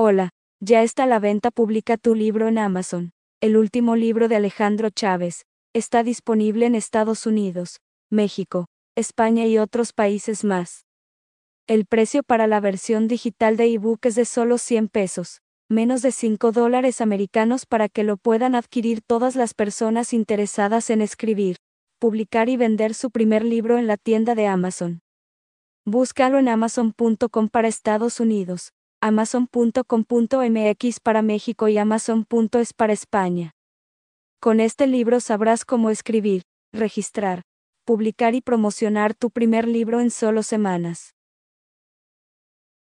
Hola, ya está a la venta publica tu libro en Amazon. El último libro de Alejandro Chávez. Está disponible en Estados Unidos, México, España y otros países más. El precio para la versión digital de ebook es de solo 100 pesos, menos de 5 dólares americanos para que lo puedan adquirir todas las personas interesadas en escribir, publicar y vender su primer libro en la tienda de Amazon. Búscalo en amazon.com para Estados Unidos amazon.com.mx para México y amazon.es para España. Con este libro sabrás cómo escribir, registrar, publicar y promocionar tu primer libro en solo semanas.